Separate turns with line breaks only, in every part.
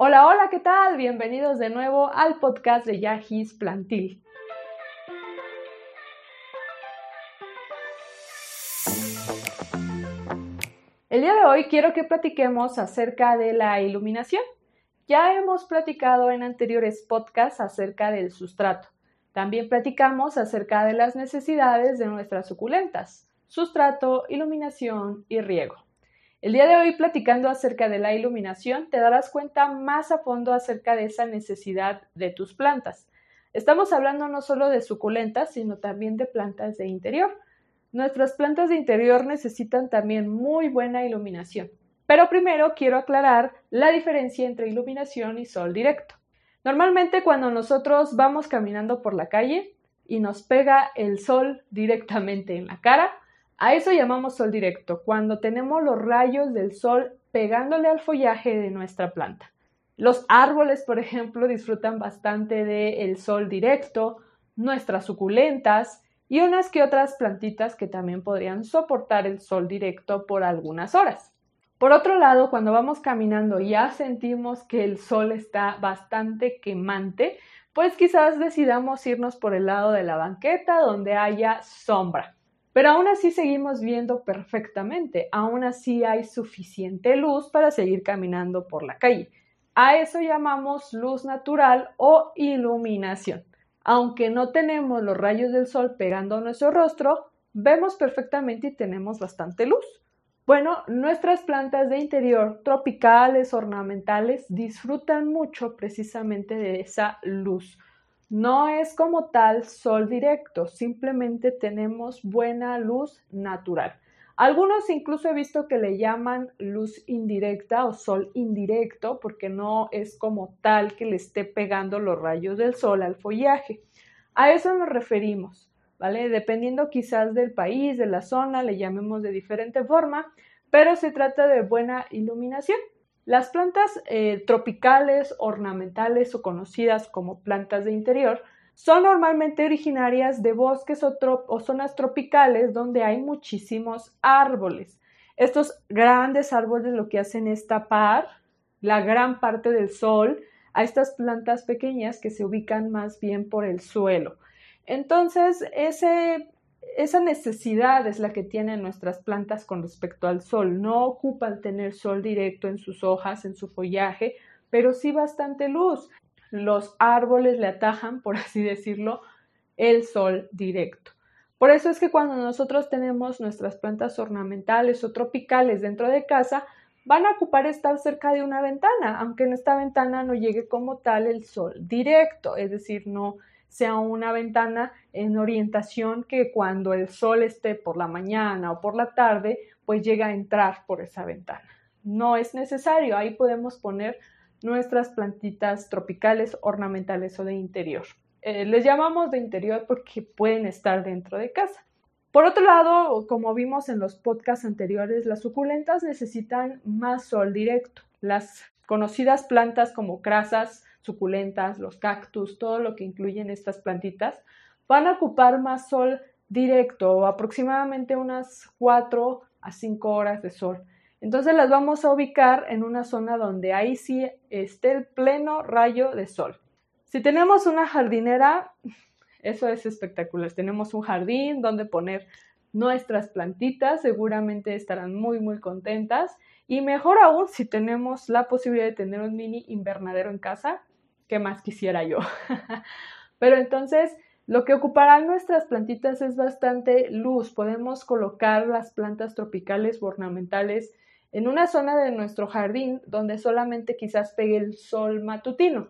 Hola, hola, ¿qué tal? Bienvenidos de nuevo al podcast de Yahis Plantil. El día de hoy quiero que platiquemos acerca de la iluminación. Ya hemos platicado en anteriores podcasts acerca del sustrato. También platicamos acerca de las necesidades de nuestras suculentas, sustrato, iluminación y riego. El día de hoy, platicando acerca de la iluminación, te darás cuenta más a fondo acerca de esa necesidad de tus plantas. Estamos hablando no solo de suculentas, sino también de plantas de interior. Nuestras plantas de interior necesitan también muy buena iluminación. Pero primero quiero aclarar la diferencia entre iluminación y sol directo. Normalmente cuando nosotros vamos caminando por la calle y nos pega el sol directamente en la cara, a eso llamamos sol directo, cuando tenemos los rayos del sol pegándole al follaje de nuestra planta. Los árboles, por ejemplo, disfrutan bastante del sol directo, nuestras suculentas y unas que otras plantitas que también podrían soportar el sol directo por algunas horas. Por otro lado, cuando vamos caminando ya sentimos que el sol está bastante quemante, pues quizás decidamos irnos por el lado de la banqueta donde haya sombra. Pero aún así seguimos viendo perfectamente, aún así hay suficiente luz para seguir caminando por la calle. A eso llamamos luz natural o iluminación. Aunque no tenemos los rayos del sol pegando a nuestro rostro, vemos perfectamente y tenemos bastante luz. Bueno, nuestras plantas de interior, tropicales, ornamentales, disfrutan mucho precisamente de esa luz. No es como tal sol directo, simplemente tenemos buena luz natural. Algunos incluso he visto que le llaman luz indirecta o sol indirecto porque no es como tal que le esté pegando los rayos del sol al follaje. A eso nos referimos, ¿vale? Dependiendo quizás del país, de la zona, le llamemos de diferente forma, pero se trata de buena iluminación. Las plantas eh, tropicales, ornamentales o conocidas como plantas de interior son normalmente originarias de bosques o, o zonas tropicales donde hay muchísimos árboles. Estos grandes árboles lo que hacen es tapar la gran parte del sol a estas plantas pequeñas que se ubican más bien por el suelo. Entonces, ese esa necesidad es la que tienen nuestras plantas con respecto al sol. No ocupan tener sol directo en sus hojas, en su follaje, pero sí bastante luz. Los árboles le atajan, por así decirlo, el sol directo. Por eso es que cuando nosotros tenemos nuestras plantas ornamentales o tropicales dentro de casa, van a ocupar estar cerca de una ventana, aunque en esta ventana no llegue como tal el sol directo, es decir, no sea una ventana en orientación que cuando el sol esté por la mañana o por la tarde, pues llega a entrar por esa ventana. No es necesario, ahí podemos poner nuestras plantitas tropicales, ornamentales o de interior. Eh, les llamamos de interior porque pueden estar dentro de casa. Por otro lado, como vimos en los podcasts anteriores, las suculentas necesitan más sol directo. Las conocidas plantas como crasas, suculentas, los cactus, todo lo que incluyen estas plantitas, van a ocupar más sol directo, aproximadamente unas 4 a 5 horas de sol. Entonces las vamos a ubicar en una zona donde ahí sí esté el pleno rayo de sol. Si tenemos una jardinera, eso es espectacular. Tenemos un jardín donde poner nuestras plantitas, seguramente estarán muy, muy contentas. Y mejor aún si tenemos la posibilidad de tener un mini invernadero en casa, ¿qué más quisiera yo? Pero entonces, lo que ocuparán nuestras plantitas es bastante luz. Podemos colocar las plantas tropicales ornamentales en una zona de nuestro jardín donde solamente quizás pegue el sol matutino.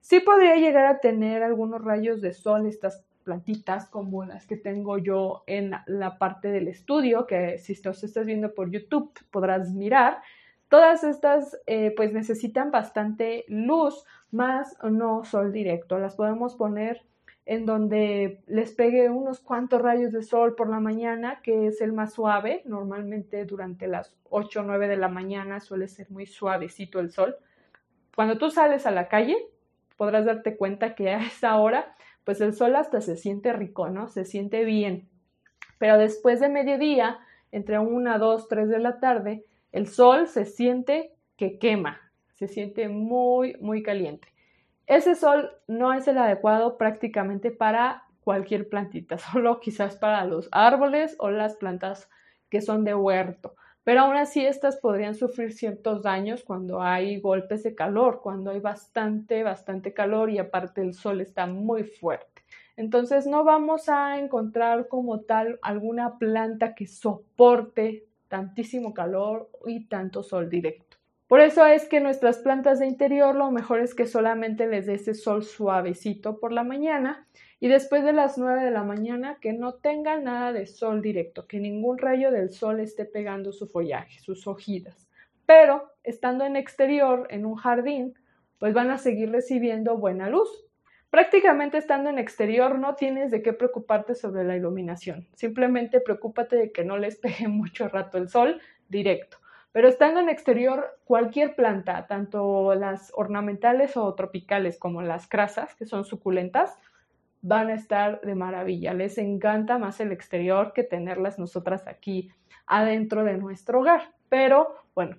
Sí podría llegar a tener algunos rayos de sol estas plantitas como las que tengo yo en la parte del estudio, que si te estás viendo por YouTube podrás mirar. Todas estas eh, pues necesitan bastante luz, más no sol directo. Las podemos poner en donde les pegue unos cuantos rayos de sol por la mañana, que es el más suave. Normalmente durante las 8 o 9 de la mañana suele ser muy suavecito el sol. Cuando tú sales a la calle, podrás darte cuenta que a esa hora, pues el sol hasta se siente rico, ¿no? Se siente bien. Pero después de mediodía, entre 1, 2, 3 de la tarde, el sol se siente que quema, se siente muy, muy caliente. Ese sol no es el adecuado prácticamente para cualquier plantita, solo quizás para los árboles o las plantas que son de huerto. Pero aún así estas podrían sufrir ciertos daños cuando hay golpes de calor, cuando hay bastante, bastante calor y aparte el sol está muy fuerte. Entonces no vamos a encontrar como tal alguna planta que soporte tantísimo calor y tanto sol directo. Por eso es que nuestras plantas de interior lo mejor es que solamente les dé ese sol suavecito por la mañana y después de las 9 de la mañana que no tengan nada de sol directo, que ningún rayo del sol esté pegando su follaje, sus hojitas. Pero estando en exterior, en un jardín, pues van a seguir recibiendo buena luz. Prácticamente estando en exterior no tienes de qué preocuparte sobre la iluminación. Simplemente preocúpate de que no les pegue mucho rato el sol directo. Pero estando en exterior, cualquier planta, tanto las ornamentales o tropicales como las crasas, que son suculentas, van a estar de maravilla. Les encanta más el exterior que tenerlas nosotras aquí adentro de nuestro hogar. Pero bueno,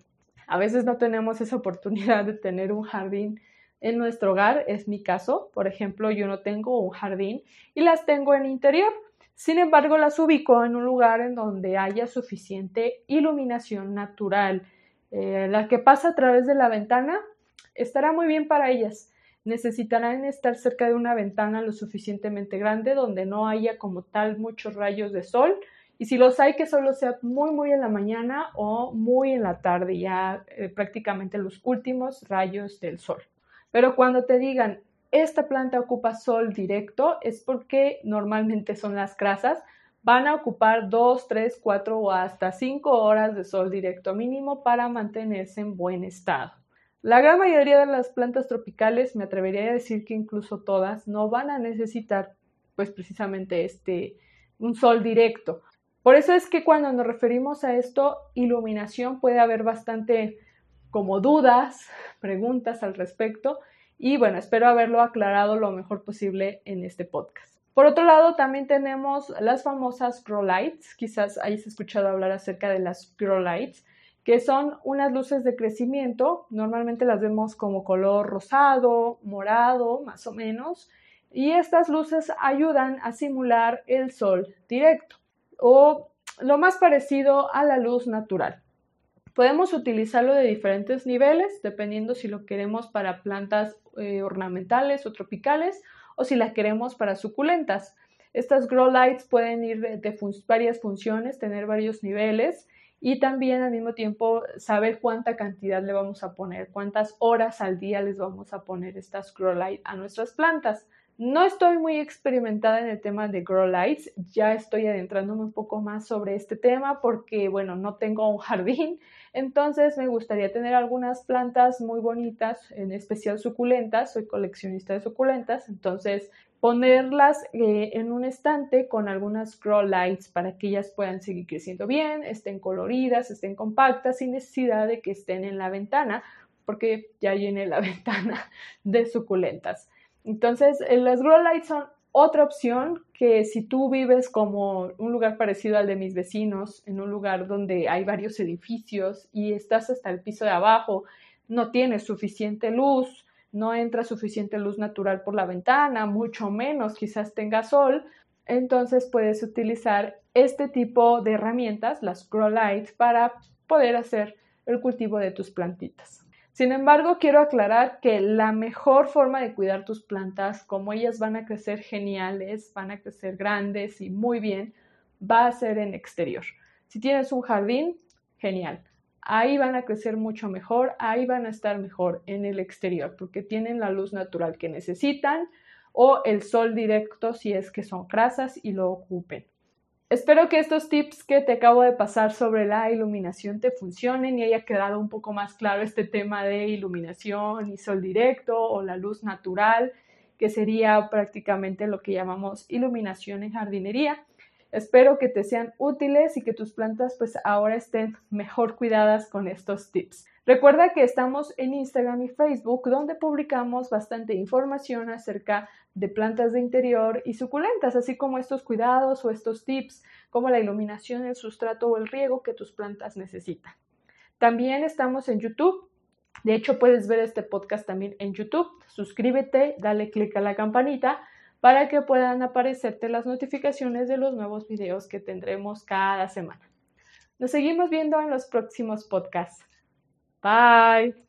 a veces no tenemos esa oportunidad de tener un jardín en nuestro hogar. Es mi caso. Por ejemplo, yo no tengo un jardín y las tengo en interior. Sin embargo, las ubico en un lugar en donde haya suficiente iluminación natural. Eh, la que pasa a través de la ventana estará muy bien para ellas necesitarán estar cerca de una ventana lo suficientemente grande donde no haya como tal muchos rayos de sol y si los hay que solo sea muy muy en la mañana o muy en la tarde, ya eh, prácticamente los últimos rayos del sol. Pero cuando te digan esta planta ocupa sol directo es porque normalmente son las grasas, van a ocupar 2, 3, 4 o hasta 5 horas de sol directo mínimo para mantenerse en buen estado. La gran mayoría de las plantas tropicales, me atrevería a decir que incluso todas, no van a necesitar pues precisamente este un sol directo. Por eso es que cuando nos referimos a esto, iluminación, puede haber bastante como dudas, preguntas al respecto y bueno, espero haberlo aclarado lo mejor posible en este podcast. Por otro lado, también tenemos las famosas grow lights. Quizás hayas escuchado hablar acerca de las grow lights que son unas luces de crecimiento, normalmente las vemos como color rosado, morado, más o menos, y estas luces ayudan a simular el sol directo o lo más parecido a la luz natural. Podemos utilizarlo de diferentes niveles, dependiendo si lo queremos para plantas eh, ornamentales o tropicales o si las queremos para suculentas. Estas grow lights pueden ir de varias funciones, tener varios niveles y también al mismo tiempo saber cuánta cantidad le vamos a poner, cuántas horas al día les vamos a poner estas grow lights a nuestras plantas. No estoy muy experimentada en el tema de grow lights, ya estoy adentrándome un poco más sobre este tema porque, bueno, no tengo un jardín, entonces me gustaría tener algunas plantas muy bonitas, en especial suculentas, soy coleccionista de suculentas, entonces ponerlas eh, en un estante con algunas grow lights para que ellas puedan seguir creciendo bien, estén coloridas, estén compactas sin necesidad de que estén en la ventana porque ya llené la ventana de suculentas. Entonces, las grow lights son otra opción que si tú vives como un lugar parecido al de mis vecinos, en un lugar donde hay varios edificios y estás hasta el piso de abajo, no tienes suficiente luz, no entra suficiente luz natural por la ventana, mucho menos quizás tenga sol, entonces puedes utilizar este tipo de herramientas, las grow lights, para poder hacer el cultivo de tus plantitas. Sin embargo, quiero aclarar que la mejor forma de cuidar tus plantas, como ellas van a crecer geniales, van a crecer grandes y muy bien, va a ser en exterior. Si tienes un jardín, genial ahí van a crecer mucho mejor, ahí van a estar mejor en el exterior, porque tienen la luz natural que necesitan o el sol directo si es que son grasas y lo ocupen. Espero que estos tips que te acabo de pasar sobre la iluminación te funcionen y haya quedado un poco más claro este tema de iluminación y sol directo o la luz natural, que sería prácticamente lo que llamamos iluminación en jardinería. Espero que te sean útiles y que tus plantas pues ahora estén mejor cuidadas con estos tips. Recuerda que estamos en Instagram y Facebook donde publicamos bastante información acerca de plantas de interior y suculentas, así como estos cuidados o estos tips como la iluminación, el sustrato o el riego que tus plantas necesitan. También estamos en YouTube De hecho, puedes ver este podcast también en YouTube. Suscríbete, dale click a la campanita para que puedan aparecerte las notificaciones de los nuevos videos que tendremos cada semana. Nos seguimos viendo en los próximos podcasts. Bye.